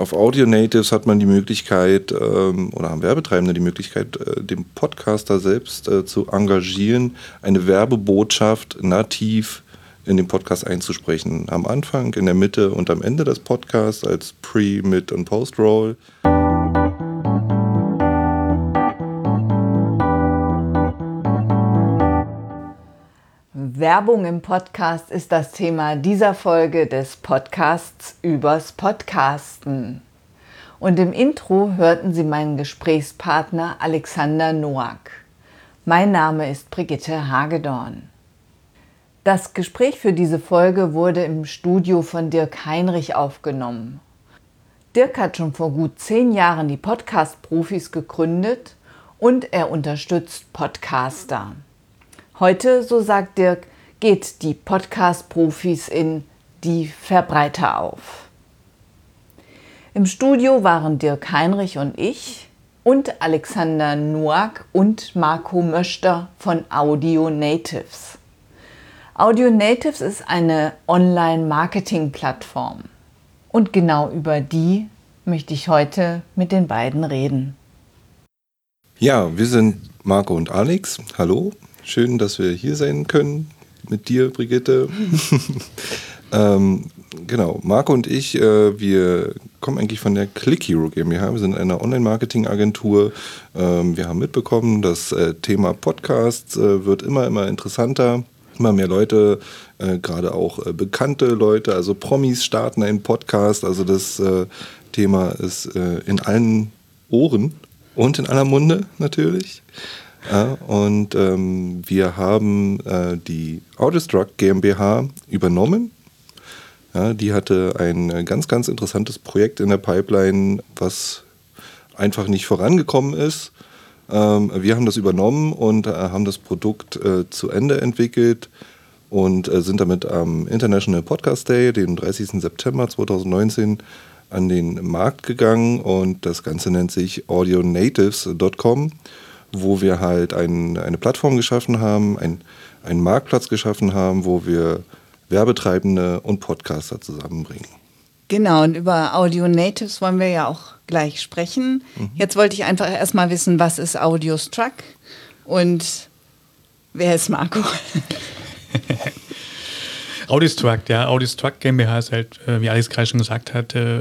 Auf Audio Natives hat man die Möglichkeit ähm, oder haben Werbetreibende die Möglichkeit, äh, den Podcaster selbst äh, zu engagieren, eine Werbebotschaft nativ in den Podcast einzusprechen. Am Anfang, in der Mitte und am Ende des Podcasts als Pre-, Mid- und Post-Roll. Werbung im Podcast ist das Thema dieser Folge des Podcasts übers Podcasten. Und im Intro hörten Sie meinen Gesprächspartner Alexander Noack. Mein Name ist Brigitte Hagedorn. Das Gespräch für diese Folge wurde im Studio von Dirk Heinrich aufgenommen. Dirk hat schon vor gut zehn Jahren die Podcast-Profis gegründet und er unterstützt Podcaster. Heute, so sagt Dirk, geht die Podcast-Profis in die Verbreiter auf. Im Studio waren Dirk Heinrich und ich und Alexander Noack und Marco Möster von Audio Natives. Audio Natives ist eine Online-Marketing-Plattform. Und genau über die möchte ich heute mit den beiden reden. Ja, wir sind Marco und Alex. Hallo, schön, dass wir hier sein können mit dir, Brigitte. ähm, genau, Marco und ich, äh, wir kommen eigentlich von der Click Hero GmbH. Wir sind eine Online-Marketing-Agentur. Ähm, wir haben mitbekommen, das äh, Thema Podcasts äh, wird immer, immer interessanter. Immer mehr Leute, äh, gerade auch äh, bekannte Leute, also Promis starten einen Podcast. Also das äh, Thema ist in allen Ohren und in aller Munde natürlich. Ja, und ähm, wir haben äh, die Audiostruck GmbH übernommen. Ja, die hatte ein äh, ganz, ganz interessantes Projekt in der Pipeline, was einfach nicht vorangekommen ist. Ähm, wir haben das übernommen und äh, haben das Produkt äh, zu Ende entwickelt und äh, sind damit am International Podcast Day, den 30. September 2019, an den Markt gegangen und das Ganze nennt sich audionatives.com wo wir halt ein, eine Plattform geschaffen haben, ein, einen Marktplatz geschaffen haben, wo wir Werbetreibende und Podcaster zusammenbringen. Genau, und über Audio Natives wollen wir ja auch gleich sprechen. Mhm. Jetzt wollte ich einfach erstmal wissen, was ist Audio Struck und wer ist Marco? Audistruct, ja, Audistruct GmbH ist halt, äh, wie Alex gerade schon gesagt hat, äh,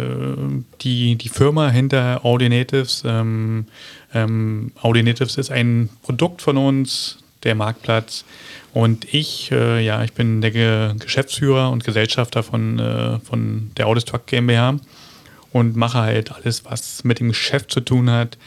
die, die Firma hinter Audinatives. Ähm, ähm, Audinatives ist ein Produkt von uns, der Marktplatz. Und ich, äh, ja, ich bin der Ge Geschäftsführer und Gesellschafter von, äh, von der Audistruct GmbH und mache halt alles, was mit dem Geschäft zu tun hat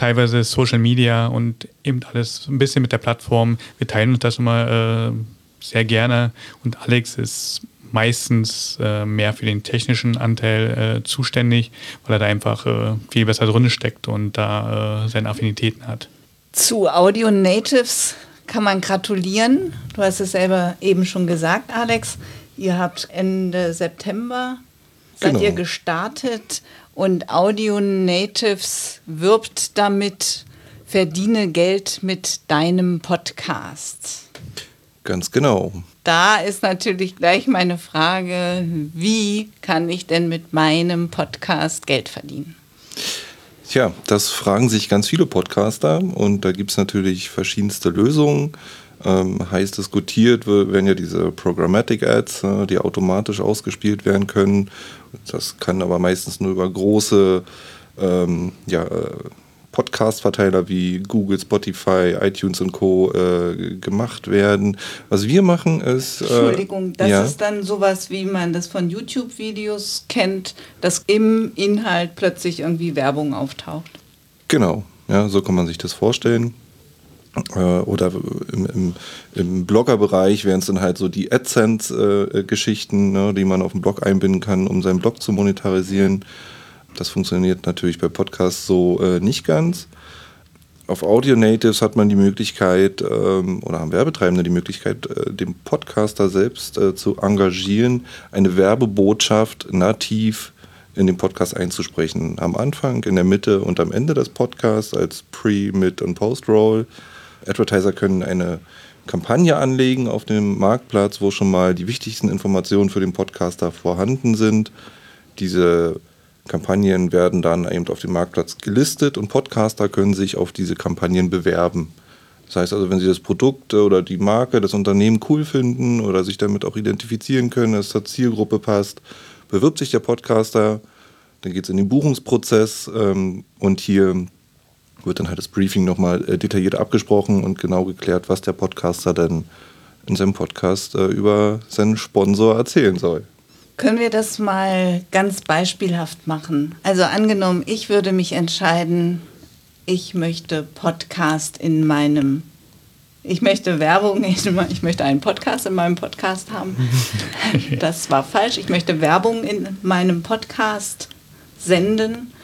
teilweise Social Media und eben alles ein bisschen mit der Plattform. Wir teilen uns das immer äh, sehr gerne und Alex ist meistens äh, mehr für den technischen Anteil äh, zuständig, weil er da einfach äh, viel besser drin steckt und da äh, seine Affinitäten hat. Zu Audio Natives kann man gratulieren. Du hast es selber eben schon gesagt, Alex. Ihr habt Ende September seid genau. ihr gestartet und Audio Natives wirbt damit, verdiene Geld mit deinem Podcast. Ganz genau. Da ist natürlich gleich meine Frage, wie kann ich denn mit meinem Podcast Geld verdienen? Tja, das fragen sich ganz viele Podcaster und da gibt es natürlich verschiedenste Lösungen. Ähm, heiß diskutiert werden ja diese Programmatic Ads, äh, die automatisch ausgespielt werden können. Das kann aber meistens nur über große ähm, ja, äh, Podcast-Verteiler wie Google, Spotify, iTunes und Co. Äh, gemacht werden. Was wir machen ist. Äh, Entschuldigung, das ja. ist dann sowas, wie man das von YouTube-Videos kennt, dass im Inhalt plötzlich irgendwie Werbung auftaucht. Genau, ja, so kann man sich das vorstellen. Äh, oder im, im, im Blogger-Bereich wären es dann halt so die AdSense-Geschichten, ne, die man auf dem Blog einbinden kann, um seinen Blog zu monetarisieren. Das funktioniert natürlich bei Podcasts so äh, nicht ganz. Auf Audio Natives hat man die Möglichkeit ähm, oder haben Werbetreibende die Möglichkeit, äh, den Podcaster selbst äh, zu engagieren, eine Werbebotschaft nativ in den Podcast einzusprechen. Am Anfang, in der Mitte und am Ende des Podcasts als Pre-, Mid- und Post-Roll. Advertiser können eine Kampagne anlegen auf dem Marktplatz, wo schon mal die wichtigsten Informationen für den Podcaster vorhanden sind. Diese Kampagnen werden dann eben auf dem Marktplatz gelistet und Podcaster können sich auf diese Kampagnen bewerben. Das heißt also, wenn Sie das Produkt oder die Marke, das Unternehmen cool finden oder sich damit auch identifizieren können, dass zur Zielgruppe passt, bewirbt sich der Podcaster, dann geht es in den Buchungsprozess ähm, und hier wird dann halt das Briefing nochmal äh, detailliert abgesprochen und genau geklärt, was der Podcaster denn in seinem Podcast äh, über seinen Sponsor erzählen soll. Können wir das mal ganz beispielhaft machen? Also angenommen, ich würde mich entscheiden, ich möchte Podcast in meinem, ich möchte Werbung, ich möchte einen Podcast in meinem Podcast haben. Das war falsch. Ich möchte Werbung in meinem Podcast senden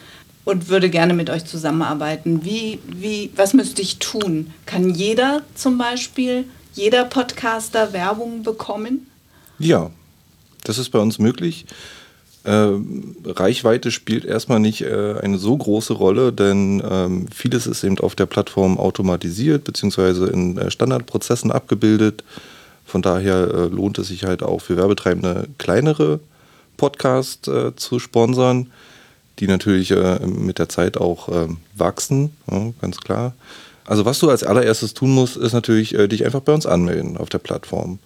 und würde gerne mit euch zusammenarbeiten. Wie, wie, was müsste ich tun? Kann jeder zum Beispiel, jeder Podcaster Werbung bekommen? Ja, das ist bei uns möglich. Äh, Reichweite spielt erstmal nicht äh, eine so große Rolle, denn ähm, vieles ist eben auf der Plattform automatisiert bzw. in äh, Standardprozessen abgebildet. Von daher äh, lohnt es sich halt auch für Werbetreibende kleinere Podcasts äh, zu sponsern, die natürlich äh, mit der Zeit auch ähm, wachsen, ja, ganz klar. Also was du als allererstes tun musst, ist natürlich dich einfach bei uns anmelden auf der Plattform.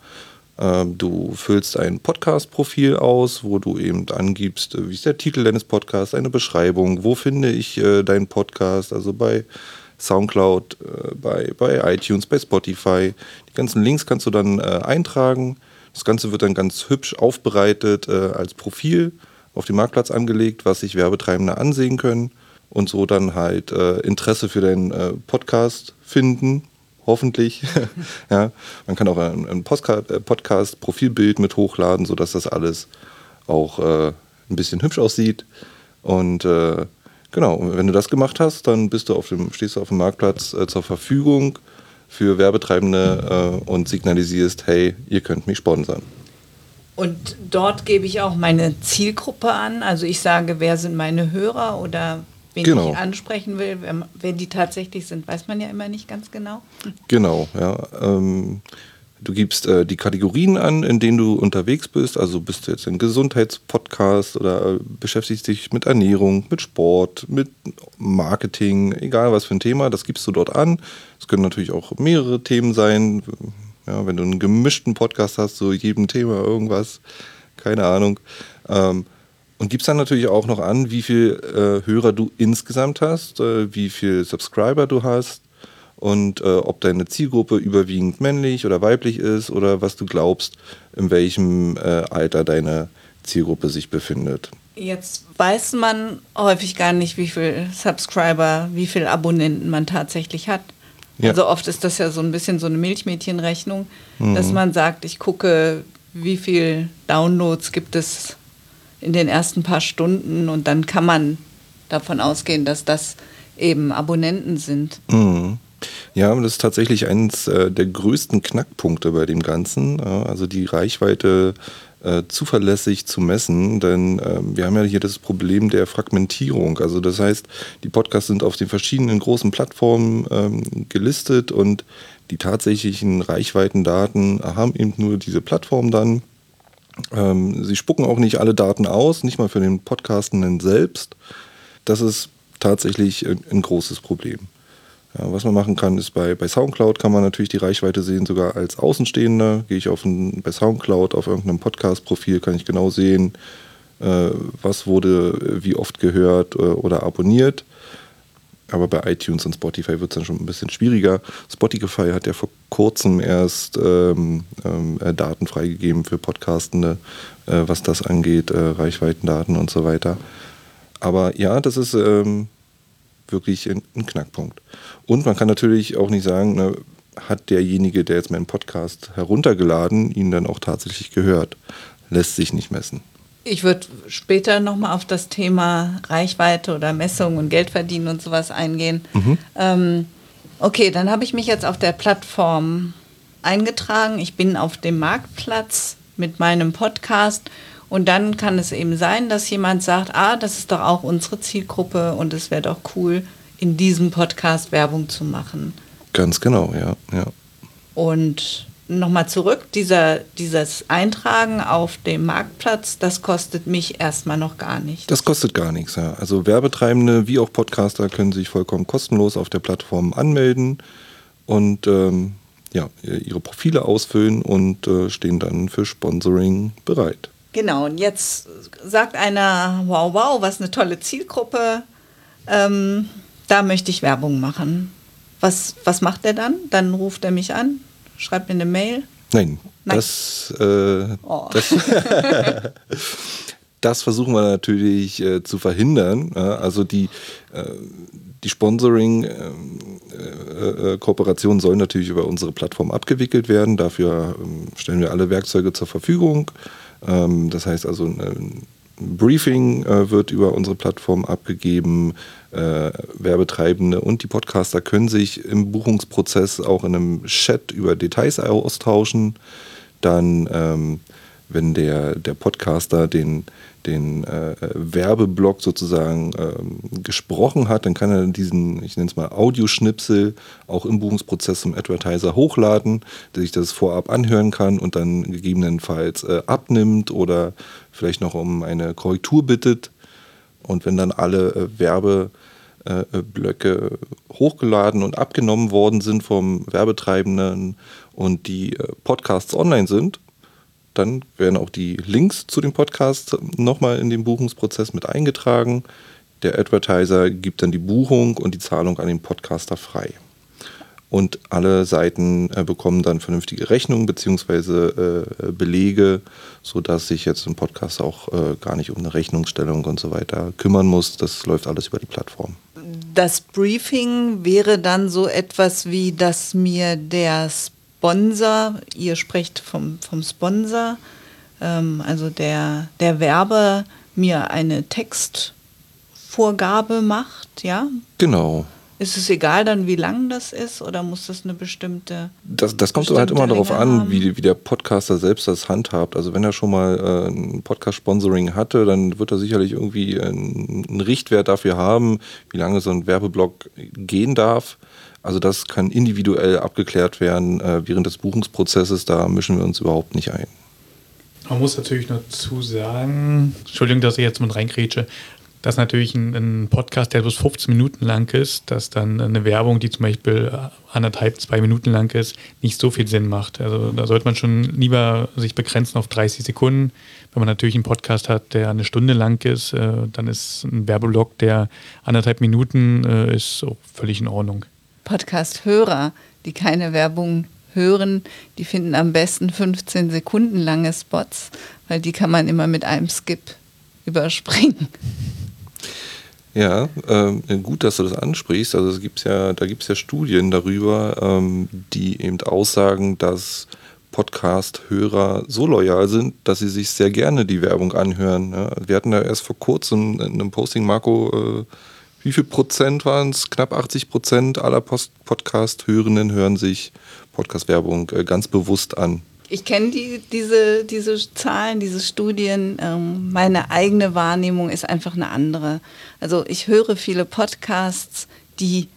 Ähm, du füllst ein Podcast-Profil aus, wo du eben angibst, äh, wie ist der Titel deines Podcasts, eine Beschreibung, wo finde ich äh, deinen Podcast, also bei Soundcloud, äh, bei, bei iTunes, bei Spotify. Die ganzen Links kannst du dann eintragen. Das Ganze wird dann ganz hübsch aufbereitet als Profil auf dem Marktplatz angelegt, was sich Werbetreibende ansehen können und so dann halt Interesse für deinen Podcast finden hoffentlich. ja, man kann auch ein, ein äh, Podcast-Profilbild mit hochladen, sodass das alles auch äh, ein bisschen hübsch aussieht. Und äh, genau, wenn du das gemacht hast, dann bist du auf dem, stehst du auf dem Marktplatz äh, zur Verfügung für Werbetreibende äh, und signalisierst, hey, ihr könnt mich sponsern. Und dort gebe ich auch meine Zielgruppe an. Also ich sage, wer sind meine Hörer oder wen genau. ich ansprechen will. Wer, die tatsächlich sind, weiß man ja immer nicht ganz genau. Genau, ja. Ähm, du gibst äh, die Kategorien an, in denen du unterwegs bist. Also bist du jetzt ein Gesundheitspodcast oder äh, beschäftigst dich mit Ernährung, mit Sport, mit Marketing, egal was für ein Thema, das gibst du dort an. Es können natürlich auch mehrere Themen sein. Ja, wenn du einen gemischten Podcast hast, so jedem Thema irgendwas, keine Ahnung. Ähm, und gibst dann natürlich auch noch an, wie viel äh, Hörer du insgesamt hast, äh, wie viel Subscriber du hast und äh, ob deine Zielgruppe überwiegend männlich oder weiblich ist oder was du glaubst, in welchem äh, Alter deine Zielgruppe sich befindet. Jetzt weiß man häufig gar nicht, wie viel Subscriber, wie viel Abonnenten man tatsächlich hat. Ja. Also oft ist das ja so ein bisschen so eine Milchmädchenrechnung, mhm. dass man sagt, ich gucke, wie viel Downloads gibt es in den ersten paar Stunden und dann kann man davon ausgehen, dass das eben Abonnenten sind. Mhm. Ja, das ist tatsächlich eines äh, der größten Knackpunkte bei dem Ganzen. also die Reichweite äh, zuverlässig zu messen, denn äh, wir haben ja hier das Problem der Fragmentierung. Also das heißt, die Podcasts sind auf den verschiedenen großen Plattformen ähm, gelistet und die tatsächlichen Reichweitendaten haben eben nur diese Plattform dann. Ähm, sie spucken auch nicht alle Daten aus, nicht mal für den Podcastenden selbst. Das ist tatsächlich ein, großes Problem. Ja, was man machen kann, ist bei, bei Soundcloud kann man natürlich die Reichweite sehen, sogar als Außenstehender. Gehe ich auf ein, bei Soundcloud auf irgendeinem Podcast-Profil, kann ich genau sehen, äh, was wurde wie oft gehört äh, oder abonniert. Aber bei iTunes und Spotify wird es dann schon ein bisschen schwieriger. Spotify hat ja vor kurzem erst ähm, ähm, äh, Daten freigegeben für Podcastende, äh, was das angeht, äh, Reichweitendaten und so weiter. Aber ja, das ist ähm, wirklich ein, ein, Knackpunkt. Und man kann natürlich auch nicht sagen, ne, hat derjenige, der jetzt meinen Podcast heruntergeladen, ihn dann auch tatsächlich gehört. Lässt sich nicht messen. Ich würde später nochmal auf das Thema Reichweite oder Messung und Geldverdienen und sowas eingehen. Mhm. Ähm, okay, dann habe ich mich jetzt auf der Plattform eingetragen. Ich bin auf dem Marktplatz mit meinem Podcast und dann kann es eben sein, dass jemand sagt, ah, das ist doch auch unsere Zielgruppe und es wäre doch cool, in diesem Podcast Werbung zu machen. Ganz genau, ja. ja. Und nochmal zurück, dieser, dieses Eintragen auf dem Marktplatz, das kostet mich erstmal noch gar nichts. Das kostet gar nichts, ja. Also Werbetreibende wie auch Podcaster können sich vollkommen kostenlos auf der Plattform anmelden und ähm, ja, ihre Profile ausfüllen und äh, stehen dann für Sponsoring bereit. Genau, und jetzt sagt einer, wow, wow, was eine tolle Zielgruppe, ähm, da möchte ich Werbung machen. Was, was macht er dann? Dann ruft er mich an, schreibt mir eine Mail. Nein, Nein. Das, äh, oh. das, das, versuchen wir natürlich äh, zu verhindern. also die, äh, die Sponsoring-Kooperationen äh, sollen natürlich über unsere Plattform abgewickelt werden. Dafür ähm, stellen wir alle Werkzeuge zur Verfügung. Ähm, das heißt also, ein Briefing äh, wird über unsere Plattform abgegeben. Äh, Werbetreibende und die Podcaster können sich im Buchungsprozess auch in einem Chat über Details austauschen. Dann, ähm, wenn der, der Podcaster den, den äh, Werbeblock sozusagen ähm, gesprochen hat, dann kann er diesen, ich nenne es mal Audioschnipsel, auch im Buchungsprozess zum Advertiser hochladen, der sich das vorab anhören kann und dann gegebenenfalls äh, abnimmt oder vielleicht noch um eine Korrektur bittet. Und wenn dann alle äh, Werbeblöcke äh, hochgeladen und abgenommen worden sind vom Werbetreibenden und die äh, Podcasts online sind, dann werden auch die Links zu den Podcasts nochmal in den Buchungsprozess mit eingetragen. Der Advertiser gibt dann die Buchung und die Zahlung an den Podcaster frei. Und alle Seiten äh, bekommen dann vernünftige Rechnungen bzw. Äh, Belege, sodass sich jetzt ein Podcast auch äh, gar nicht um eine Rechnungsstellung und so weiter kümmern muss. Das läuft alles über die Plattform. Das Briefing wäre dann so etwas wie, dass mir der Sponsor, ihr sprecht vom, vom Sponsor, ähm, also der, der Werber mir eine Textvorgabe macht, ja? Genau. Ist es egal dann, wie lang das ist oder muss das eine bestimmte. Das, das kommt halt immer darauf an, wie, wie der Podcaster selbst das handhabt. Also, wenn er schon mal äh, ein Podcast-Sponsoring hatte, dann wird er sicherlich irgendwie einen, einen Richtwert dafür haben, wie lange so ein Werbeblock gehen darf. Also das kann individuell abgeklärt werden äh, während des Buchungsprozesses. Da mischen wir uns überhaupt nicht ein. Man muss natürlich dazu sagen, Entschuldigung, dass ich jetzt mit reingrätsche, dass natürlich ein, ein, Podcast, der bloß 15 Minuten lang ist, dass dann eine Werbung, die zum Beispiel anderthalb, zwei Minuten lang ist, nicht so viel Sinn macht. Also da sollte man schon lieber sich begrenzen auf 30 Sekunden. Wenn man natürlich einen Podcast hat, der eine Stunde lang ist, äh, dann ist ein Werbeblock, der anderthalb Minuten äh, ist, auch völlig in Ordnung. Podcast-Hörer, die keine Werbung hören, die finden am besten 15 Sekunden lange Spots, weil die kann man immer mit einem Skip überspringen. Ja, ähm, gut, dass du das ansprichst. Also es gibt's ja, da gibt es ja Studien darüber, ähm, die eben aussagen, dass Podcast-Hörer so loyal sind, dass sie sich sehr gerne die Werbung anhören. Ja, wir hatten da erst vor kurzem in einem Posting, Marco, äh, wie viel Prozent waren es? Knapp 80 Prozent aller Podcast-Hörenden hören sich Podcast-Werbung äh, ganz bewusst an. Ich kenne die, diese, diese Zahlen, diese Studien. Ähm, meine eigene Wahrnehmung ist einfach eine andere. Also ich höre viele Podcasts, die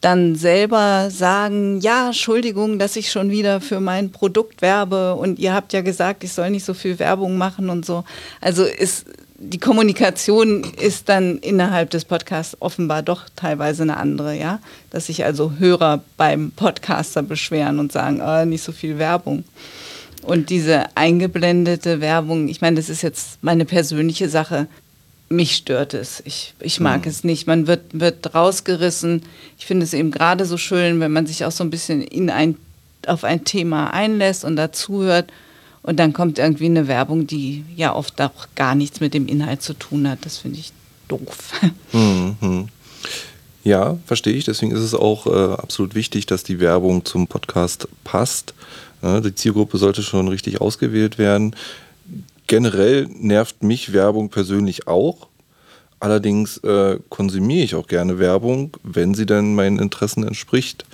dann selber sagen, ja, Entschuldigung, dass ich schon wieder für mein Produkt werbe und ihr habt ja gesagt, ich soll nicht so viel Werbung machen und so. Also ist die Kommunikation ist dann innerhalb des Podcasts offenbar doch teilweise eine andere, ja. Dass sich also Hörer beim Podcaster beschweren und sagen, oh, nicht so viel Werbung. Und diese eingeblendete Werbung, ich meine, das ist jetzt meine persönliche Sache. Mich stört es. Ich, ich mag mhm. es nicht. Man wird, wird rausgerissen. Ich finde es eben gerade so schön, wenn man sich auch so ein bisschen in ein, auf ein Thema einlässt und dazuhört und dann kommt irgendwie eine Werbung, die ja oft auch gar nichts mit dem Inhalt zu tun hat. Das finde ich doof. Mhm. Ja, verstehe ich. Deswegen ist es auch äh, absolut wichtig, dass die Werbung zum Podcast passt. Ja, die Zielgruppe sollte schon richtig ausgewählt werden. Generell nervt mich Werbung persönlich auch. Allerdings äh, konsumiere ich auch gerne Werbung, wenn sie dann meinen Interessen entspricht.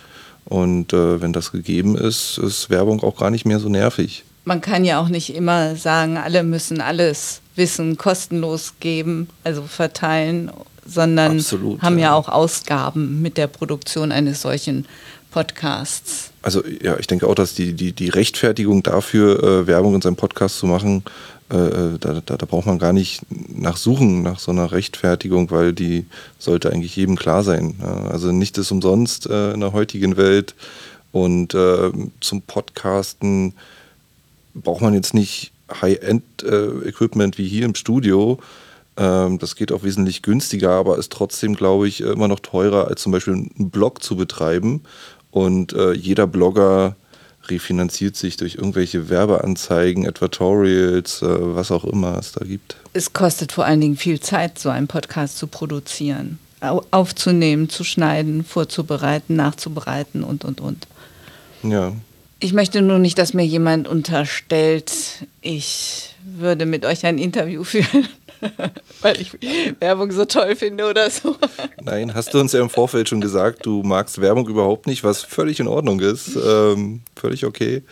Und äh, wenn das gegeben ist, ist Werbung auch gar nicht mehr so nervig man kann ja auch nicht immer sagen, alle müssen alles Wissen kostenlos geben, also verteilen, sondern Absolut, haben ja, ja auch Ausgaben mit der Produktion eines solchen Podcasts? Also ja, ich denke auch, dass die, die, die Rechtfertigung dafür, äh, Werbung in seinem Podcast zu machen, äh, äh, da, da, da, braucht man gar nicht nachsuchen nach so einer Rechtfertigung, weil die sollte eigentlich jedem klar sein. Ja? Also nicht ist umsonst äh, in der heutigen Welt. Und äh, zum Podcasten braucht man jetzt nicht High-End-Equipment wie hier im Studio. Ähm, das geht auch wesentlich günstiger, aber ist trotzdem, glaube ich, immer noch teurer, als zum Beispiel einen Blog zu betreiben. Und äh, jeder Blogger refinanziert sich durch irgendwelche Werbeanzeigen, Advertorials, äh, was auch immer es da gibt. Es kostet vor allen Dingen viel Zeit, so einen Podcast zu produzieren, aufzunehmen, zu schneiden, vorzubereiten, nachzubereiten und, und, und. Ja. Ich möchte nur nicht, dass mir jemand unterstellt, ich würde mit euch ein Interview führen. Weil ich Werbung so toll finde oder so. Nein, hast du uns ja im Vorfeld schon gesagt, du magst Werbung überhaupt nicht, was völlig in Ordnung ist. Ähm, völlig okay.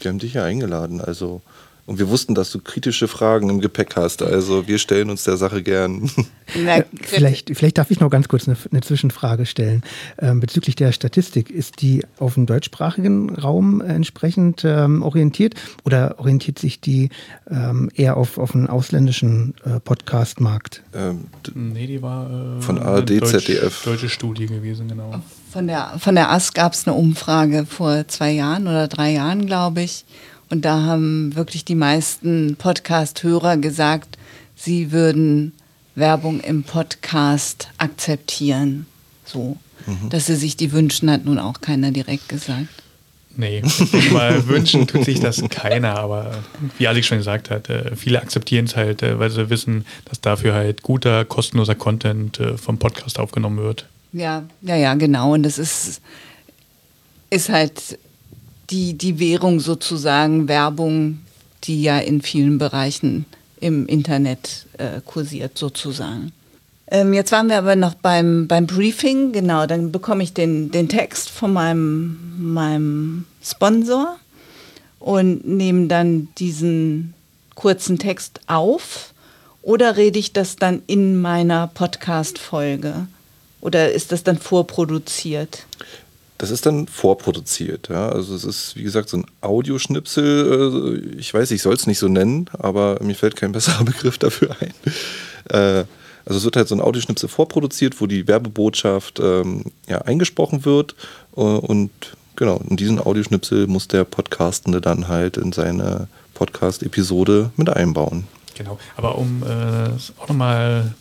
Wir haben dich ja eingeladen, also und wir wussten, dass du kritische Fragen im Gepäck hast. Also wir stellen uns der Sache gern. Na, vielleicht, vielleicht darf ich noch ganz kurz eine, eine Zwischenfrage stellen. Ähm, bezüglich der Statistik, ist die auf dem deutschsprachigen Raum entsprechend ähm, orientiert oder orientiert sich die ähm, eher auf, auf einen ausländischen äh, Podcast-Markt? Ähm, nee, die war äh, von ARD, Deutsch, ZDF. Deutsche Studie gewesen, genau. Von der, von der AS gab es eine Umfrage vor zwei Jahren oder drei Jahren, glaube ich. Und da haben wirklich die meisten Podcast-Hörer gesagt, sie würden Werbung im Podcast akzeptieren. So. Mhm. Dass sie sich die wünschen, hat nun auch keiner direkt gesagt. Nee, mal wünschen tut sich das keiner, aber wie Alex schon gesagt hat, äh, viele akzeptieren es halt, äh, weil sie wissen, dass dafür halt guter, kostenloser Content äh, vom Podcast aufgenommen wird. Ja, ja, ja, genau. Und das ist, ist halt die, die Währung sozusagen, Werbung, die ja in vielen Bereichen im Internet äh, kursiert sozusagen. Ähm, jetzt waren wir aber noch beim, beim Briefing, genau, dann bekomme ich den, den Text von meinem, meinem Sponsor und nehme dann diesen kurzen Text auf oder rede ich das dann in meiner Podcast-Folge? Oder ist das dann vorproduziert? Das ist dann vorproduziert. Ja? Also es ist, wie gesagt, so ein Audioschnipsel. Äh, ich weiß, ich soll es nicht so nennen, aber mir fällt kein besserer Begriff dafür ein. Äh, also es wird halt so ein Audioschnipsel vorproduziert, wo die Werbebotschaft ähm, ja, eingesprochen wird. Äh, und genau, in diesen Audioschnipsel muss der Podcastende dann halt in seine Podcast-Episode mit einbauen. Genau, aber um äh, auch nochmal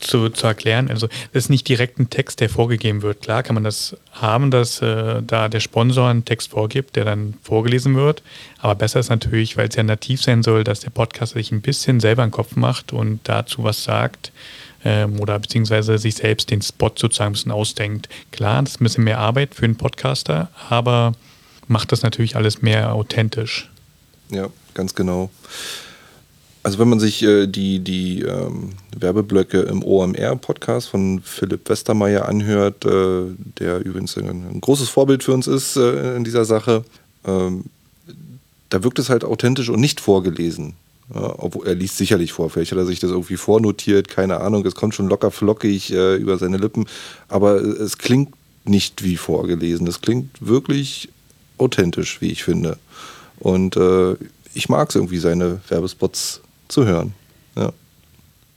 zu, zu erklären. Also das ist nicht direkt ein Text, der vorgegeben wird. Klar kann man das haben, dass äh, da der Sponsor einen Text vorgibt, der dann vorgelesen wird. Aber besser ist natürlich, weil es ja nativ sein soll, dass der Podcast sich ein bisschen selber einen Kopf macht und dazu was sagt ähm, oder beziehungsweise sich selbst den Spot sozusagen ein bisschen ausdenkt. Klar, das ist ein bisschen mehr Arbeit für einen Podcaster, aber macht das natürlich alles mehr authentisch. Ja, ganz genau. Also wenn man sich äh, die, die ähm, Werbeblöcke im OMR-Podcast von Philipp Westermeier anhört, äh, der übrigens ein, ein, großes Vorbild für uns ist äh, in dieser Sache, ähm, da wirkt es halt authentisch und nicht vorgelesen. Ja, obwohl er liest sicherlich vor, vielleicht hat er sich das irgendwie vornotiert, keine Ahnung, es kommt schon locker flockig äh, über seine Lippen, aber es klingt nicht wie vorgelesen, es klingt wirklich authentisch, wie ich finde. Und äh, ich mag es irgendwie, seine Werbespots zu hören. Ja.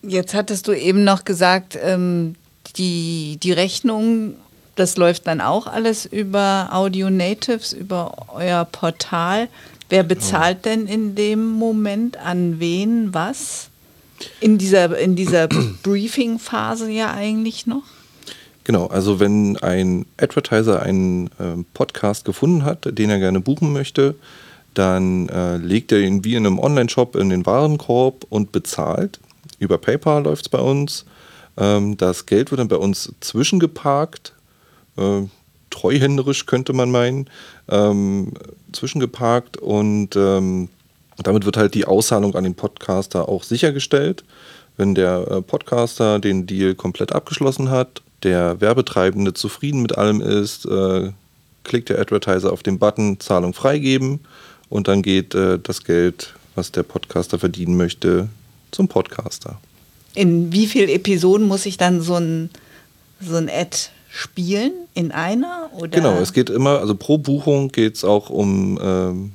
Jetzt hattest du eben noch gesagt, ähm, die, die Rechnung, das läuft dann auch alles über Audio Natives, über euer Portal. Wer bezahlt denn in dem Moment an wen was? In dieser, in dieser Briefing-Phase ja eigentlich noch? Genau, also wenn ein Advertiser einen äh, Podcast gefunden hat, den er gerne buchen möchte, dann äh, legt er ihn wie in einem Online-Shop in den Warenkorb und bezahlt. Über PayPal läuft es bei uns. Ähm, das Geld wird dann bei uns zwischengeparkt. Äh, treuhänderisch könnte man meinen. Ähm, zwischengeparkt und ähm, damit wird halt die Auszahlung an den Podcaster auch sichergestellt. Wenn der äh, Podcaster den Deal komplett abgeschlossen hat, der Werbetreibende zufrieden mit allem ist, äh, klickt der Advertiser auf den Button Zahlung freigeben und dann geht äh, das Geld, was der Podcaster verdienen möchte, zum Podcaster. In wie vielen Episoden muss ich dann so ein, so ein Ad spielen in einer? Oder? Genau, es geht immer, also pro Buchung geht es auch um ähm,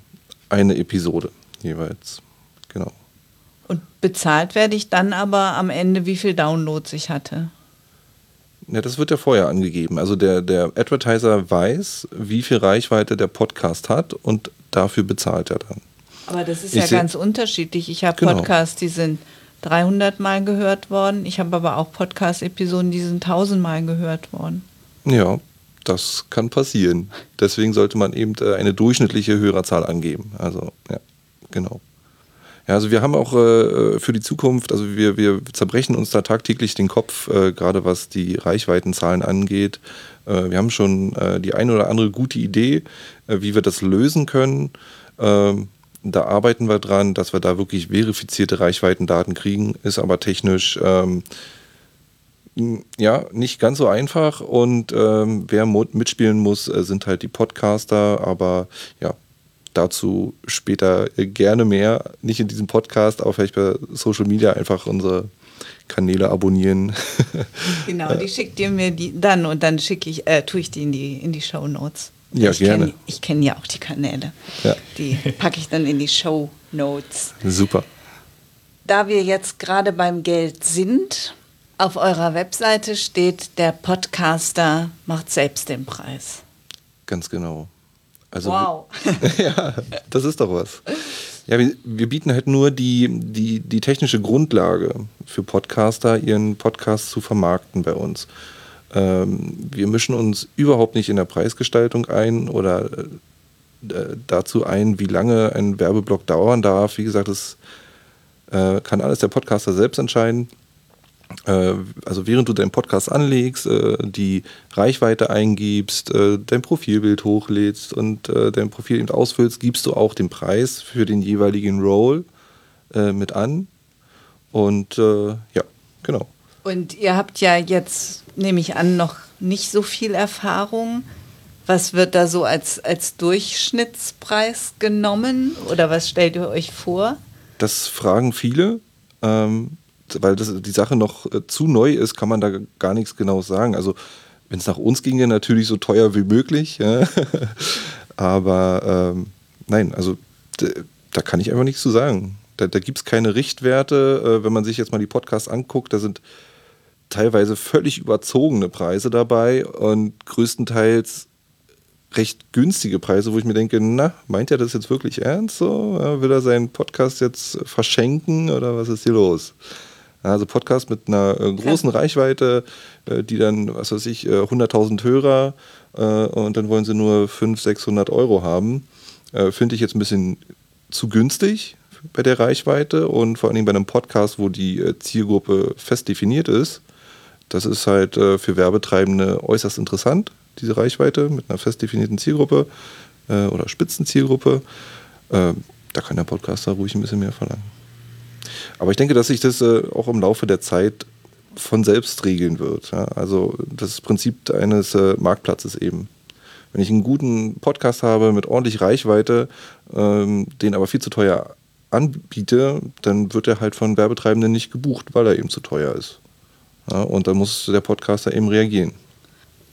eine Episode jeweils. Genau. Und bezahlt werde ich dann aber am Ende, wie viel Downloads ich hatte? Ja, das wird ja vorher angegeben. Also der, der Advertiser weiß, wie viel Reichweite der Podcast hat und dafür bezahlt er dann. Aber das ist ich ja ganz unterschiedlich. Ich habe genau. Podcasts, die sind 300 Mal gehört worden. Ich habe aber auch Podcast-Episoden, die sind 1000 Mal gehört worden. Ja, das kann passieren. Deswegen sollte man eben äh, eine durchschnittliche Hörerzahl angeben. Also, ja, genau. Ja, also wir haben auch äh, für die Zukunft, also wir, wir zerbrechen uns da tagtäglich den Kopf, äh, gerade was die Reichweitenzahlen angeht. Äh, wir haben schon äh, die eine oder andere gute Idee, äh, wie wir das lösen können. Ähm, da arbeiten wir dran, dass wir da wirklich verifizierte Reichweitendaten kriegen, ist aber technisch ähm, ja nicht ganz so einfach und ähm, wer mitspielen muss, äh, sind halt die Podcaster, aber ja, dazu später gerne mehr. Nicht in diesem Podcast, aber vielleicht bei Social Media einfach unsere Kanäle abonnieren. Genau, die schickt ihr mir die dann und dann schicke ich, äh, tue ich die in die, in die Show Notes. Ja, ich gerne. Kenn, ich kenne ja auch die Kanäle. Ja. Die packe ich dann in die Show Notes. Super. Da wir jetzt gerade beim Geld sind, auf eurer Webseite steht, der Podcaster macht selbst den Preis. Ganz genau. Also, wow. ja, das ist doch was. Ja, wir, wir, bieten halt nur die, die, die technische Grundlage für Podcaster, ihren Podcast zu vermarkten bei uns. Ähm, wir mischen uns überhaupt nicht in der Preisgestaltung ein oder äh, dazu ein, wie lange ein Werbeblock dauern darf. Wie gesagt, das äh, kann alles der Podcaster selbst entscheiden. Äh, also während du deinen Podcast anlegst, äh, die Reichweite eingibst, äh, dein Profilbild hochlädst und dein Profil eben ausfüllst, gibst du auch den Preis für den jeweiligen Role mit an. Und ja, genau. Und ihr habt ja jetzt, nehme ich an, noch nicht so viel Erfahrung. Was wird da so als, als Durchschnittspreis genommen oder was stellt ihr euch vor? Das fragen viele. Ähm, weil das, die Sache noch äh, zu neu ist, kann man da gar nichts genau sagen. Also wenn es nach uns ginge, natürlich so teuer wie möglich. Ja. Aber ähm, nein, also da kann ich einfach nichts zu sagen. Da, da gibt es keine Richtwerte. Äh, wenn man sich jetzt mal die Podcasts anguckt, da sind teilweise völlig überzogene Preise dabei und größtenteils recht günstige Preise, wo ich mir denke, na, meint er das jetzt wirklich ernst? So? Will er seinen Podcast jetzt verschenken oder was ist hier los? Also Podcast mit einer äh, großen ja. Reichweite, äh, die dann, was weiß ich, äh, 100.000 Hörer äh, und dann wollen sie nur 500, 600 Euro haben. Äh, finde ich jetzt ein bisschen zu günstig bei der Reichweite und vor allem bei einem Podcast, wo die äh, Zielgruppe fest definiert ist. Das ist halt für Werbetreibende äußerst interessant, diese Reichweite mit einer fest definierten Zielgruppe oder Spitzenzielgruppe. da kann der Podcaster ruhig ein bisschen mehr verlangen. Aber ich denke, dass sich das äh, auch im Laufe der Zeit von selbst regeln wird. Ja? Also das Prinzip eines äh, Marktplatzes eben. Wenn ich einen guten Podcast habe mit ordentlich Reichweite, ähm, den aber viel zu teuer anbiete, dann wird er halt von Werbetreibenden nicht gebucht, weil er eben zu teuer ist. Ja? Und dann muss der Podcaster eben reagieren.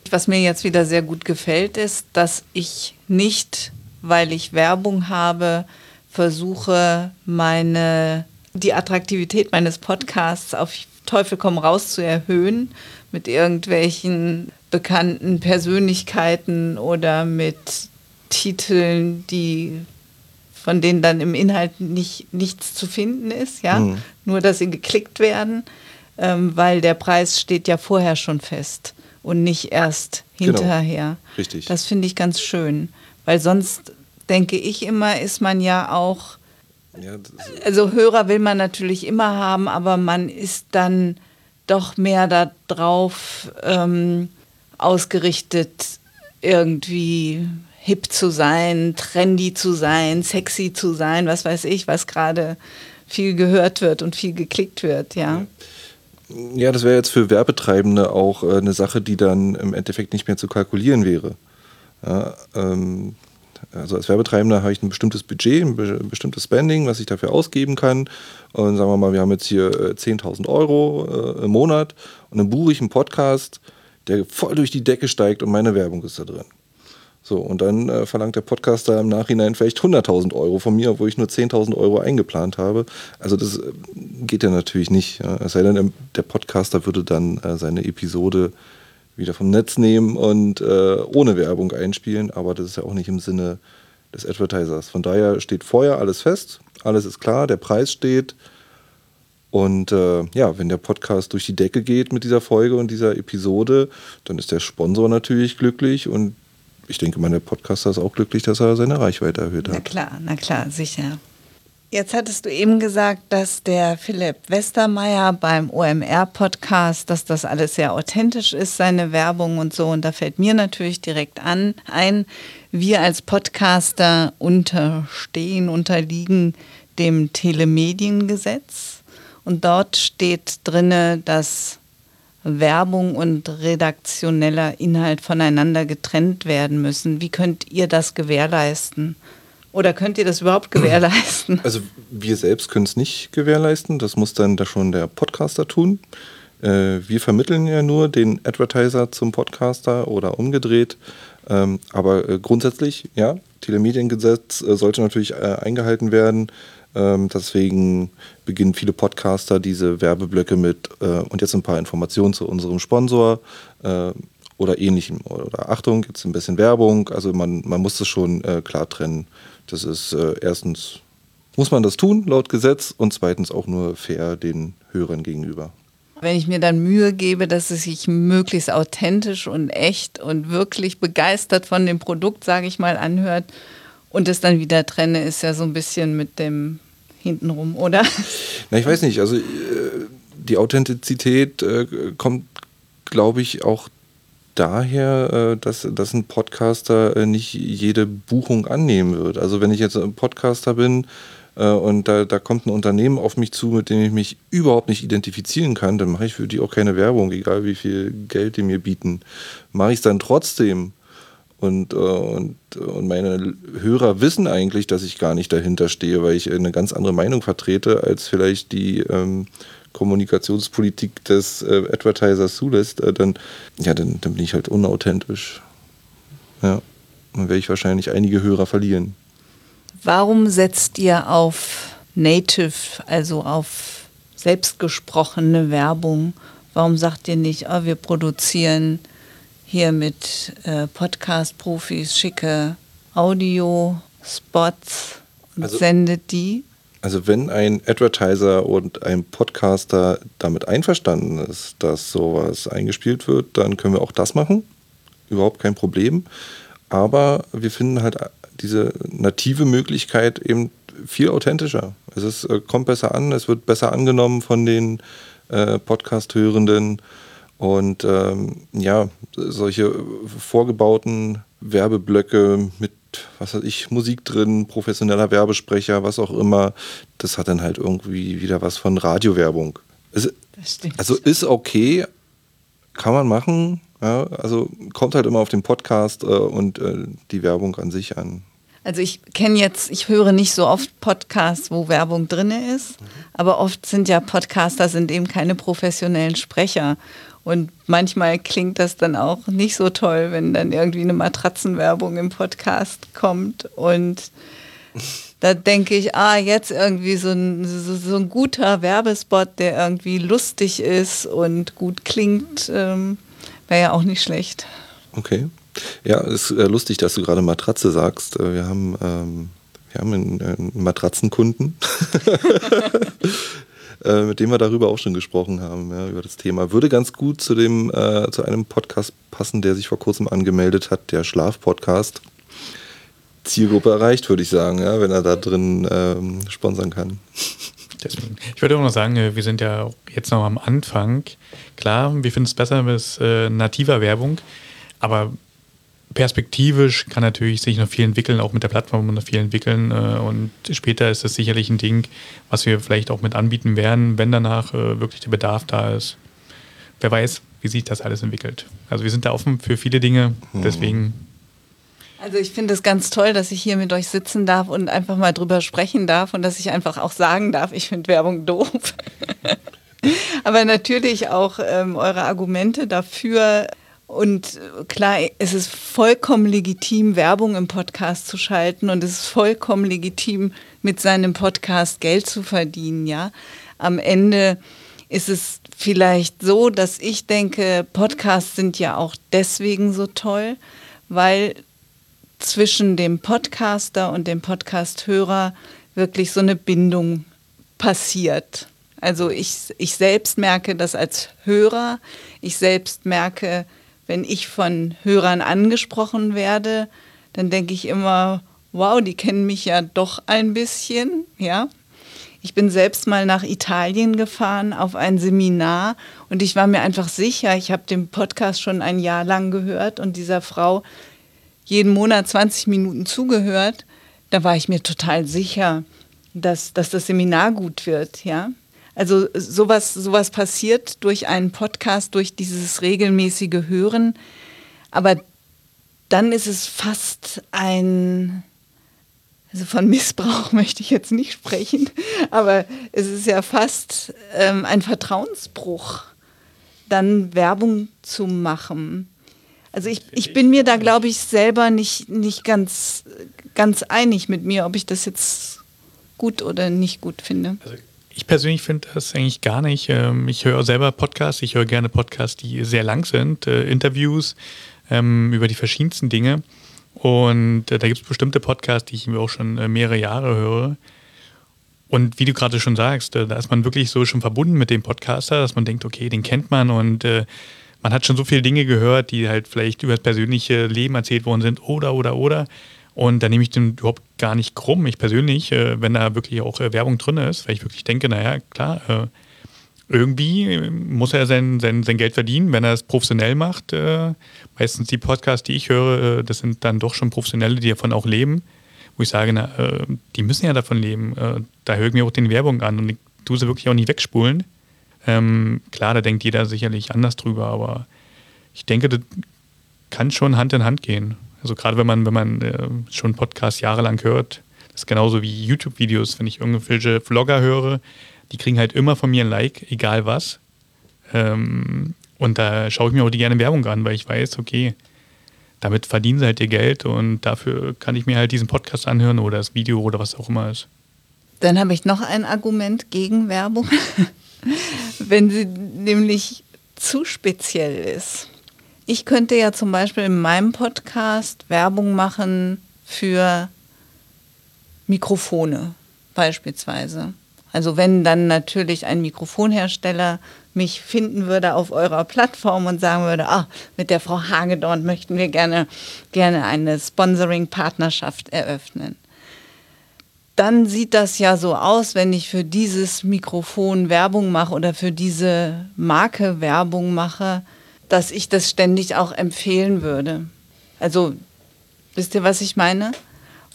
Was mir jetzt wieder sehr gut gefällt, ist, dass ich nicht, weil ich Werbung habe, versuche, meine die Attraktivität meines Podcasts auf Teufel komm raus zu erhöhen mit irgendwelchen bekannten Persönlichkeiten oder mit Titeln, die von denen dann im Inhalt nicht, nichts zu finden ist, ja, mhm. nur dass sie geklickt werden, ähm, weil der Preis steht ja vorher schon fest und nicht erst genau. hinterher. Genau. Richtig. Das finde ich ganz schön, weil sonst denke ich immer, ist man ja auch ja, also Hörer will man natürlich immer haben, aber man ist dann doch mehr darauf ähm, ausgerichtet, irgendwie hip zu sein, trendy zu sein, sexy zu sein, was weiß ich, was gerade viel gehört wird und viel geklickt wird, ja. Ja, das wäre jetzt für Werbetreibende auch äh, eine Sache, die dann im Endeffekt nicht mehr zu kalkulieren wäre. Ja, ähm, also als Werbetreibender habe ich ein bestimmtes Budget, ein bestimmtes Spending, was ich dafür ausgeben kann. Und sagen wir mal, wir haben jetzt hier 10.000 äh, Euro äh, im Monat und dann buche ich einen Podcast, der voll durch die Decke steigt und meine Werbung ist da drin. So, und dann äh, verlangt der Podcaster im Nachhinein vielleicht 100.000 Euro von mir, obwohl ich nur 10.000 Euro eingeplant habe. Also das äh, geht ja natürlich nicht. Ja. Es sei denn, der Podcaster würde dann äh, seine Episode wieder vom Netz nehmen und äh, ohne Werbung einspielen, aber das ist ja auch nicht im Sinne des Advertisers. Von daher steht vorher alles fest, alles ist klar, der Preis steht. Und äh, ja, wenn der Podcast durch die Decke geht mit dieser Folge und dieser Episode, dann ist der Sponsor natürlich glücklich und ich denke mal, der Podcaster ist auch glücklich, dass er seine Reichweite erhöht hat. Na klar, na klar, sicher. Jetzt hattest du eben gesagt, dass der Philipp Westermeier beim OMR-Podcast, dass das alles sehr authentisch ist, seine Werbung und so. Und da fällt mir natürlich direkt an, ein, wir als Podcaster unterstehen, unterliegen dem Telemediengesetz. Und dort steht drinne, dass Werbung und redaktioneller Inhalt voneinander getrennt werden müssen. Wie könnt ihr das gewährleisten? Oder könnt ihr das überhaupt gewährleisten? Also wir selbst können es nicht gewährleisten. Das muss dann da schon der Podcaster tun. Äh, wir vermitteln ja nur den Advertiser zum Podcaster oder umgedreht. Ähm, aber äh, grundsätzlich, ja, Telemediengesetz äh, sollte natürlich eingehalten werden. Ähm, deswegen beginnen viele Podcaster diese Werbeblöcke mit äh, und jetzt ein paar Informationen zu unserem Sponsor äh, oder ähnlichem. Oder Achtung, jetzt ein bisschen Werbung. Also man, man muss das schon äh, klar trennen. Das ist äh, erstens, muss man das tun laut Gesetz und zweitens auch nur fair den Hörern gegenüber. Wenn ich mir dann Mühe gebe, dass es sich möglichst authentisch und echt und wirklich begeistert von dem Produkt, sage ich mal, anhört, und es dann wieder trenne, ist ja so ein bisschen mit dem hintenrum, oder? Na, ich weiß nicht. Also äh, die Authentizität äh, kommt, glaube ich, auch daher, äh, dass, dass ein Podcaster nicht jede Buchung annehmen wird. Also wenn ich jetzt ein Podcaster bin und da, da kommt ein Unternehmen auf mich zu, mit dem ich mich überhaupt nicht identifizieren kann, dann mache ich für die auch keine Werbung, egal wie viel Geld die mir bieten. Mache ich es dann trotzdem, und, äh, und, und meine Hörer wissen eigentlich, dass ich gar nicht dahinter stehe, weil ich eine ganz andere Meinung vertrete, als vielleicht die ähm, Kommunikationspolitik des äh, Advertisers zulässt. Äh, dann, ja, dann, dann bin ich halt unauthentisch. Ja, dann werde ich wahrscheinlich einige Hörer verlieren. Warum setzt ihr auf Native, also auf selbstgesprochene Werbung? Warum sagt ihr nicht, oh, wir produzieren hier mit äh, Podcast-Profis schicke Audio-Spots und also, sendet die. Also wenn ein Advertiser und ein Podcaster damit einverstanden ist, dass sowas eingespielt wird, dann können wir auch das machen. Überhaupt kein Problem. Aber wir finden halt diese native Möglichkeit eben viel authentischer. Es ist, äh, kommt besser an, es wird besser angenommen von den äh, Podcast-Hörenden. Und ähm, ja, solche vorgebauten Werbeblöcke mit, was weiß ich, Musik drin, professioneller Werbesprecher, was auch immer, das hat dann halt irgendwie wieder was von Radiowerbung. Es, also ist okay, kann man machen. Ja, also kommt halt immer auf den Podcast äh, und äh, die Werbung an sich an. Also ich kenne jetzt, ich höre nicht so oft Podcasts, wo Werbung drin ist, mhm. aber oft sind ja Podcaster sind eben keine professionellen Sprecher. Und manchmal klingt das dann auch nicht so toll, wenn dann irgendwie eine Matratzenwerbung im Podcast kommt. Und da denke ich, ah, jetzt irgendwie so ein, so, so ein guter Werbespot, der irgendwie lustig ist und gut klingt, ähm, wäre ja auch nicht schlecht. Okay. Ja, ist äh, lustig, dass du gerade Matratze sagst. Äh, wir haben, ähm, wir haben einen, einen Matratzenkunden. Äh, mit dem wir darüber auch schon gesprochen haben, ja, über das Thema. Würde ganz gut zu, dem, äh, zu einem Podcast passen, der sich vor kurzem angemeldet hat, der Schlaf-Podcast. Zielgruppe erreicht, würde ich sagen, ja, wenn er da drin ähm, sponsern kann. Deswegen. Ich würde auch noch sagen, äh, wir sind ja jetzt noch am Anfang. Klar, wir finden es besser mit äh, nativer Werbung, aber perspektivisch kann natürlich sich noch viel entwickeln, auch mit der Plattform noch viel entwickeln. Äh, und später ist es sicherlich ein Ding, was wir vielleicht auch mit anbieten werden, wenn danach äh, wirklich der Bedarf da ist. Wer weiß, wie sich das alles entwickelt. Also wir sind da offen für viele Dinge, mhm. deswegen. Also ich finde es ganz toll, dass ich hier mit euch sitzen darf und einfach mal drüber sprechen darf und dass ich einfach auch sagen darf, ich finde Werbung doof. Aber natürlich auch ähm, eure Argumente dafür Und klar, es ist vollkommen legitim, Werbung im Podcast zu schalten und es ist vollkommen legitim, mit seinem Podcast Geld zu verdienen, ja. Am Ende ist es vielleicht so, dass ich denke, Podcasts sind ja auch deswegen so toll, weil zwischen dem Podcaster und dem Podcasthörer wirklich so eine Bindung passiert. Also ich, ich selbst merke das als Hörer, ich selbst merke, wenn ich von Hörern angesprochen werde, dann denke ich immer, wow, die kennen mich ja doch ein bisschen, ja. Ich bin selbst mal nach Italien gefahren auf ein Seminar und ich war mir einfach sicher, ich habe den Podcast schon ein Jahr lang gehört und dieser Frau jeden Monat 20 Minuten zugehört. Da war ich mir total sicher, dass, dass das Seminar gut wird, ja. Also sowas, sowas passiert durch einen Podcast, durch dieses regelmäßige Hören. Aber dann ist es fast ein, also von Missbrauch möchte ich jetzt nicht sprechen, aber es ist ja fast ähm, ein Vertrauensbruch, dann Werbung zu machen. Also ich, ich bin mir da, glaube ich, selber nicht, nicht ganz, ganz einig mit mir, ob ich das jetzt gut oder nicht gut finde. Also ich persönlich finde das eigentlich gar nicht. Ähm, ich höre selber Podcasts, ich höre gerne Podcasts, die sehr lang sind, äh, Interviews ähm, über die verschiedensten Dinge. Und äh, da gibt es bestimmte Podcasts, die ich mir auch schon äh, mehrere Jahre höre. Und wie du gerade schon sagst, da ist man wirklich so schon verbunden mit dem Podcaster, dass man denkt, okay, den kennt man und man hat schon so viele Dinge gehört, die halt vielleicht über das persönliche Leben erzählt worden sind oder, oder, oder. Und da nehme ich den überhaupt gar nicht krumm, ich persönlich, äh, wenn da wirklich auch äh, Werbung drin ist, weil ich wirklich denke, naja, klar, äh, irgendwie muss er sein, sein, sein Geld verdienen, wenn er es professionell macht. Äh, meistens die Podcasts, die ich höre, äh, das sind dann doch schon Professionelle, die davon auch leben, wo ich sage, na, äh, die müssen ja davon leben. da höre ich mir auch den Werbung an und ich tue sie wirklich auch nicht wegspulen. Ähm, klar, da denkt jeder sicherlich anders drüber, aber ich denke, das kann schon Hand in Hand gehen. Also gerade wenn man, wenn man äh, schon Podcasts jahrelang hört, das ist genauso wie YouTube-Videos, wenn ich irgendwelche Vlogger höre, die kriegen halt immer von mir ein Like, egal was. Ähm, und da schaue ich mir auch die gerne Werbung an, weil ich weiß, okay, damit verdienen sie halt ihr Geld und dafür kann ich mir halt diesen Podcast anhören oder das Video oder was auch immer ist. Dann habe ich noch ein Argument gegen Werbung, wenn sie nämlich zu speziell ist. Ich könnte ja zum Beispiel in meinem Podcast Werbung machen für Mikrofone beispielsweise. Also wenn dann natürlich ein Mikrofonhersteller mich finden würde auf eurer Plattform und sagen würde, ah, mit der Frau Hagedorn möchten wir gerne, gerne eine Sponsoring-Partnerschaft eröffnen. Dann sieht das ja so aus, wenn ich für dieses Mikrofon Werbung mache oder für diese Marke Werbung mache, dass ich das ständig auch empfehlen würde. Also, wisst ihr, was ich meine?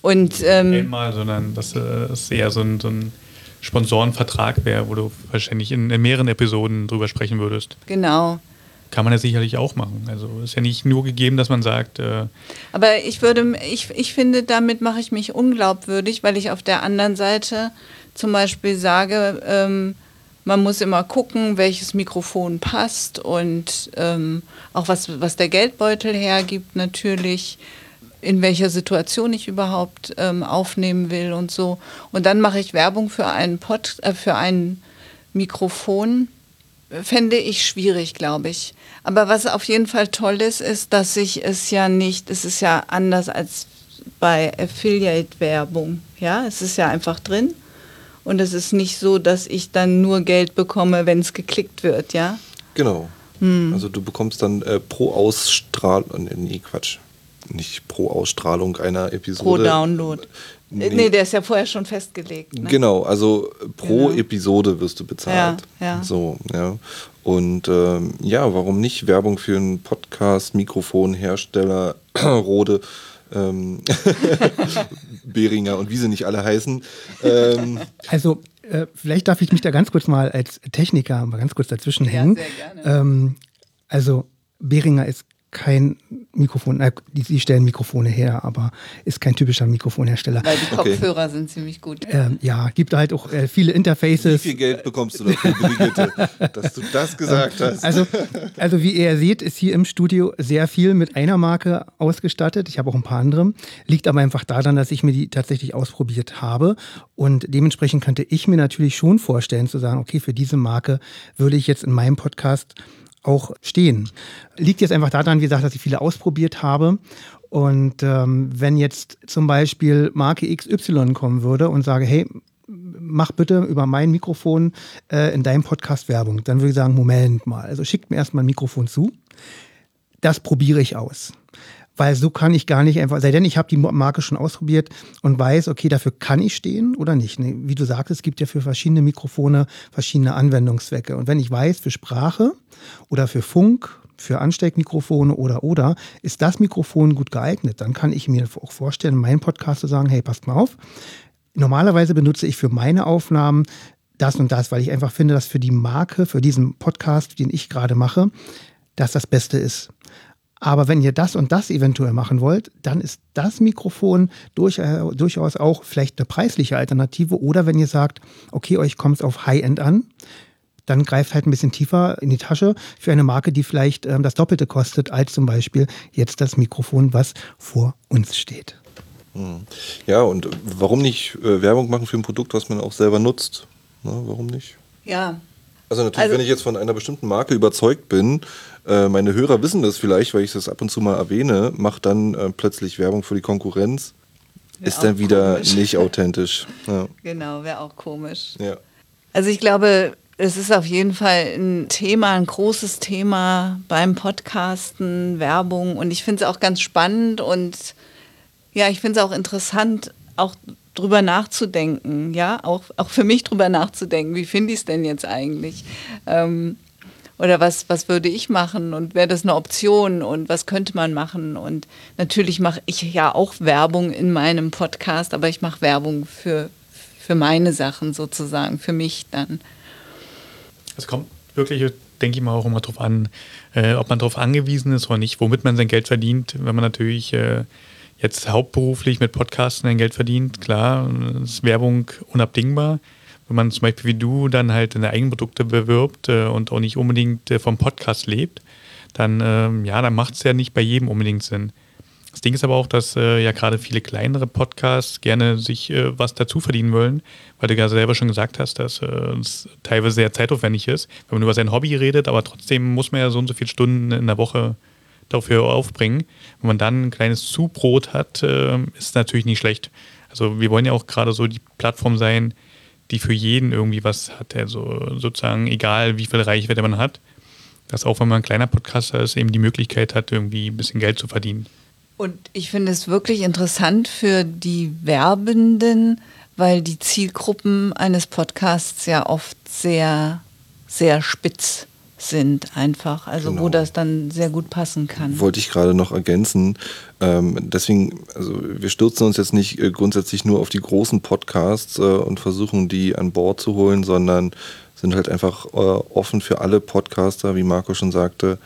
Und, ähm, Einmal, sondern dass es eher so ein, so ein Sponsorenvertrag wäre, wo du wahrscheinlich in, in, mehreren Episoden drüber sprechen würdest. Genau. Kann man ja sicherlich auch machen. Also ist ja nicht nur gegeben, dass man sagt. Äh Aber ich würde, ich, ich finde, damit mache ich mich unglaubwürdig, weil ich auf der anderen Seite zum Beispiel sage, ähm, man muss immer gucken, welches Mikrofon passt und ähm, auch was, was der Geldbeutel hergibt natürlich, in welcher Situation ich überhaupt ähm, aufnehmen will und so. Und dann mache ich Werbung für einen Pod, äh, für ein Mikrofon. Fände ich schwierig, glaube ich. Aber was auf jeden Fall toll ist, ist, dass ich es ja nicht, es ist ja anders als bei Affiliate-Werbung. Ja, es ist ja einfach drin. Und es ist nicht so, dass ich dann nur Geld bekomme, wenn es geklickt wird, ja? Genau. Hm. Also du bekommst dann äh, pro Ausstrahlung, äh, nee, Quatsch, nicht pro Ausstrahlung einer Episode. Pro Download. Nee, nee der ist ja vorher schon festgelegt. Ne? Genau, also pro genau. Episode wirst du bezahlt. Ja, ja. So, ja. Und ähm, ja, warum nicht Werbung für einen Podcast, Mikrofonhersteller, Rode? Ähm, Beringer und wie sie nicht alle heißen. Ähm, also äh, vielleicht darf ich mich da ganz kurz mal als Techniker mal ganz kurz dazwischen hängen. Ja, sehr gerne. Ähm, also Beringer ist kein Mikrofon, äh, die, die, stellen Mikrofone her, aber ist kein typischer Mikrofonhersteller. Weil die Kopfhörer okay. sind ziemlich gut. Ähm, ja, gibt halt auch äh, viele Interfaces. Wie viel Geld bekommst du dafür, Brigitte, dass du das gesagt hast? Also, also wie ihr seht, ist hier im Studio sehr viel mit einer Marke ausgestattet. Ich habe auch ein paar andere. Liegt aber einfach daran, dass ich mir die tatsächlich ausprobiert habe. Und dementsprechend könnte ich mir natürlich schon vorstellen zu sagen, okay, für diese Marke würde ich jetzt in meinem Podcast auch stehen. Liegt jetzt einfach daran, wie gesagt, dass ich viele ausprobiert habe. Und ähm, wenn jetzt zum Beispiel Marke XY kommen würde und sage, hey, mach bitte über mein Mikrofon äh, in deinem Podcast Werbung, dann würde ich sagen, Moment mal, also schickt mir erstmal ein Mikrofon zu. Das probiere ich aus weil so kann ich gar nicht einfach, sei denn ich habe die Marke schon ausprobiert und weiß, okay, dafür kann ich stehen oder nicht. Wie du sagst, es gibt ja für verschiedene Mikrofone verschiedene Anwendungszwecke. Und wenn ich weiß, für Sprache oder für Funk, für Ansteckmikrofone oder oder, ist das Mikrofon gut geeignet, dann kann ich mir auch vorstellen, in meinem Podcast zu sagen, hey, passt mal auf. Normalerweise benutze ich für meine Aufnahmen das und das, weil ich einfach finde, dass für die Marke, für diesen Podcast, den ich gerade mache, das das Beste ist. Aber wenn ihr das und das eventuell machen wollt, dann ist das Mikrofon durch, äh, durchaus auch vielleicht eine preisliche Alternative. Oder wenn ihr sagt, okay, euch kommt es auf High-End an, dann greift halt ein bisschen tiefer in die Tasche für eine Marke, die vielleicht ähm, das Doppelte kostet, als zum Beispiel jetzt das Mikrofon, was vor uns steht. Hm. Ja, und warum nicht äh, Werbung machen für ein Produkt, was man auch selber nutzt? Na, warum nicht? Ja. Also natürlich, also, wenn ich jetzt von einer bestimmten Marke überzeugt bin, äh, meine Hörer wissen das vielleicht, weil ich das ab und zu mal erwähne, macht dann äh, plötzlich Werbung für die Konkurrenz. Wär ist dann wieder komisch. nicht authentisch. Ja. Genau, wäre auch komisch. Ja. Also ich glaube, es ist auf jeden Fall ein Thema, ein großes Thema beim Podcasten, Werbung. Und ich finde es auch ganz spannend und ja, ich finde es auch interessant, auch drüber nachzudenken, ja, auch, auch für mich drüber nachzudenken, wie finde ich es denn jetzt eigentlich? Ähm, oder was, was würde ich machen und wäre das eine Option und was könnte man machen? Und natürlich mache ich ja auch Werbung in meinem Podcast, aber ich mache Werbung für, für meine Sachen sozusagen, für mich dann. Es kommt wirklich, denke ich mal, auch immer darauf an, äh, ob man darauf angewiesen ist oder nicht, womit man sein Geld verdient. Wenn man natürlich äh, jetzt hauptberuflich mit Podcasten sein Geld verdient, klar, ist Werbung unabdingbar wenn man zum Beispiel wie du dann halt seine eigenen Produkte bewirbt äh, und auch nicht unbedingt äh, vom Podcast lebt, dann, ähm, ja, dann macht es ja nicht bei jedem unbedingt Sinn. Das Ding ist aber auch, dass äh, ja gerade viele kleinere Podcasts gerne sich äh, was dazu verdienen wollen, weil du ja selber schon gesagt hast, dass äh, es teilweise sehr zeitaufwendig ist, wenn man über sein Hobby redet, aber trotzdem muss man ja so und so viele Stunden in der Woche dafür aufbringen. Wenn man dann ein kleines Zubrot hat, äh, ist natürlich nicht schlecht. Also wir wollen ja auch gerade so die Plattform sein, die für jeden irgendwie was hat. Also sozusagen egal, wie viel Reichweite man hat, dass auch wenn man ein kleiner Podcaster ist, eben die Möglichkeit hat, irgendwie ein bisschen Geld zu verdienen. Und ich finde es wirklich interessant für die Werbenden, weil die Zielgruppen eines Podcasts ja oft sehr, sehr spitz sind einfach, also genau. wo das dann sehr gut passen kann. Wollte ich gerade noch ergänzen. Ähm, deswegen, also wir stürzen uns jetzt nicht äh, grundsätzlich nur auf die großen Podcasts äh, und versuchen die an Bord zu holen, sondern sind halt einfach äh, offen für alle Podcaster, wie Marco schon sagte,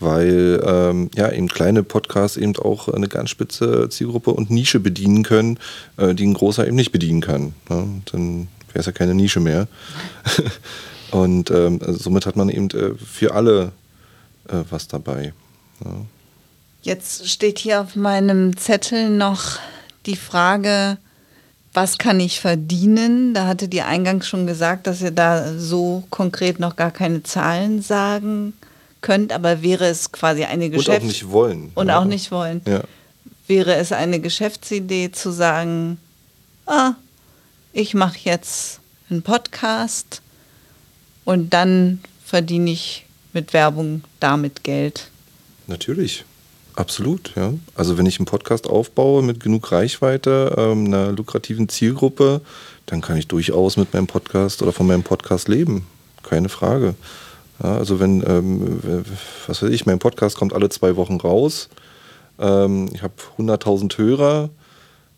weil ähm, ja eben kleine Podcasts eben auch eine ganz spitze Zielgruppe und Nische bedienen können, äh, die ein großer eben nicht bedienen kann. Ne? Dann wäre es ja keine Nische mehr. Und ähm, also somit hat man eben äh, für alle äh, was dabei. Ja. Jetzt steht hier auf meinem Zettel noch die Frage, was kann ich verdienen? Da hatte die eingangs schon gesagt, dass ihr da so konkret noch gar keine Zahlen sagen könnt, aber wäre es quasi eine Geschäfts... Und auch nicht wollen. Und ja. auch nicht wollen. Ja. Wäre es eine Geschäftsidee zu sagen, ah, ich mache jetzt einen Podcast und dann verdiene ich mit Werbung damit Geld. Natürlich, absolut. Ja. Also wenn ich einen Podcast aufbaue mit genug Reichweite, ähm, einer lukrativen Zielgruppe, dann kann ich durchaus mit meinem Podcast oder von meinem Podcast leben. Keine Frage. Ja, also wenn, ähm, was weiß ich, mein Podcast kommt alle zwei Wochen raus. Ähm, ich habe 100.000 Hörer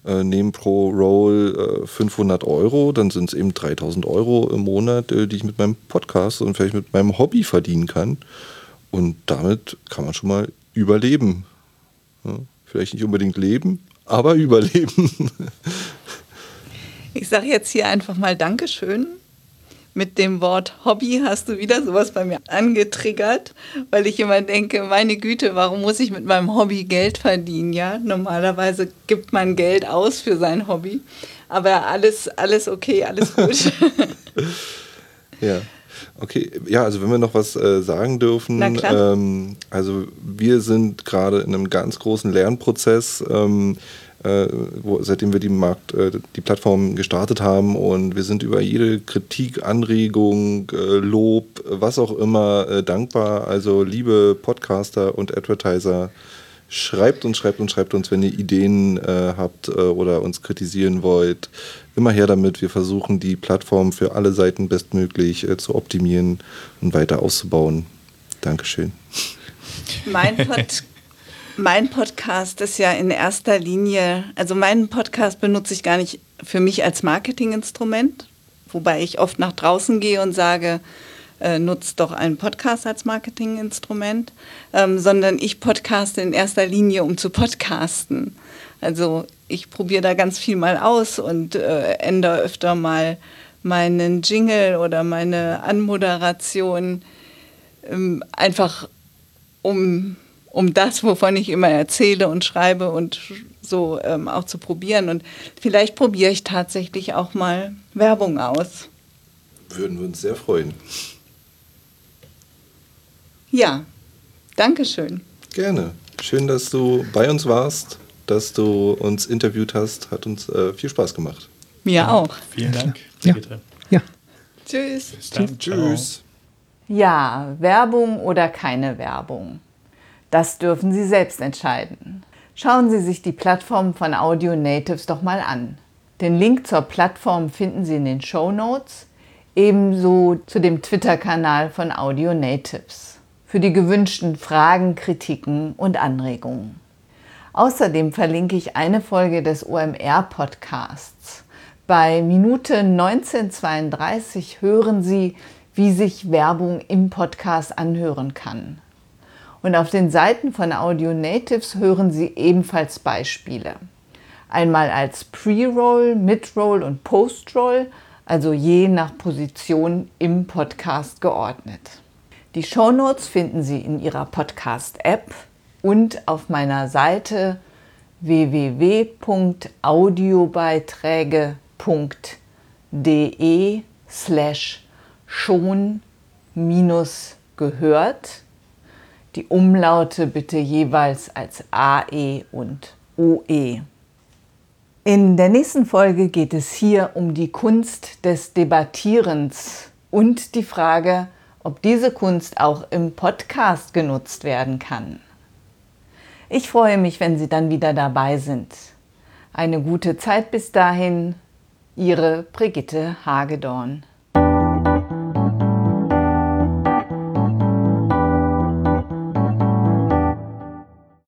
äh, nehmen pro Roll äh, 500 Euro, dann sind es eben 3000 Euro im Monat, äh, die ich mit meinem Podcast und vielleicht mit meinem Hobby verdienen kann. Und damit kann man schon mal überleben. Ja, vielleicht nicht unbedingt leben, aber überleben. Ich sage jetzt hier einfach mal Dankeschön. Mit dem Wort Hobby hast du wieder sowas bei mir angetriggert, weil ich immer denke, meine Güte, warum muss ich mit meinem Hobby Geld verdienen? Ja, normalerweise gibt man Geld aus für sein Hobby, aber alles, alles okay, alles gut. ja. Okay, ja, also wenn wir noch was äh, sagen dürfen, ähm, also wir sind gerade in einem ganz großen Lernprozess. Ähm, äh, wo, seitdem wir die Markt, äh, die Plattform gestartet haben und wir sind über jede Kritik, Anregung, äh, Lob, was auch immer äh, dankbar. Also liebe Podcaster und Advertiser, schreibt uns, schreibt uns, schreibt uns, wenn ihr Ideen äh, habt äh, oder uns kritisieren wollt. Immer her damit. Wir versuchen die Plattform für alle Seiten bestmöglich zu optimieren und weiter auszubauen. Dankeschön. Mein Podcast mein Podcast ist ja in erster Linie, also meinen Podcast benutze ich gar nicht für mich als Marketinginstrument, wobei ich oft nach draußen gehe und sage, äh, nutzt doch einen Podcast als Marketinginstrument, ähm, sondern ich podcaste in erster Linie, um zu podcasten. Also ich probiere da ganz viel mal aus und äh, ändere öfter mal meinen Jingle oder meine Anmoderation, ähm, einfach um um das, wovon ich immer erzähle und schreibe und so ähm, auch zu probieren. Und vielleicht probiere ich tatsächlich auch mal Werbung aus. Würden wir uns sehr freuen. Ja, danke schön. Gerne. Schön, dass du bei uns warst, dass du uns interviewt hast. Hat uns äh, viel Spaß gemacht. Mir ja, auch. Vielen Dank. Ja. ja. Tschüss. Bis dann. Tschüss. Ja, Werbung oder keine Werbung. Das dürfen Sie selbst entscheiden. Schauen Sie sich die Plattform von Audio Natives doch mal an. Den Link zur Plattform finden Sie in den Show Notes, ebenso zu dem Twitter-Kanal von Audio Natives für die gewünschten Fragen, Kritiken und Anregungen. Außerdem verlinke ich eine Folge des OMR-Podcasts. Bei Minute 1932 hören Sie, wie sich Werbung im Podcast anhören kann. Und auf den Seiten von Audio Natives hören Sie ebenfalls Beispiele. Einmal als Pre-Roll, Mid-Roll und Post-Roll, also je nach Position im Podcast geordnet. Die Shownotes finden Sie in Ihrer Podcast-App und auf meiner Seite www.audiobeiträge.de slash schon gehört die Umlaute bitte jeweils als AE und OE. In der nächsten Folge geht es hier um die Kunst des Debattierens und die Frage, ob diese Kunst auch im Podcast genutzt werden kann. Ich freue mich, wenn Sie dann wieder dabei sind. Eine gute Zeit bis dahin, Ihre Brigitte Hagedorn.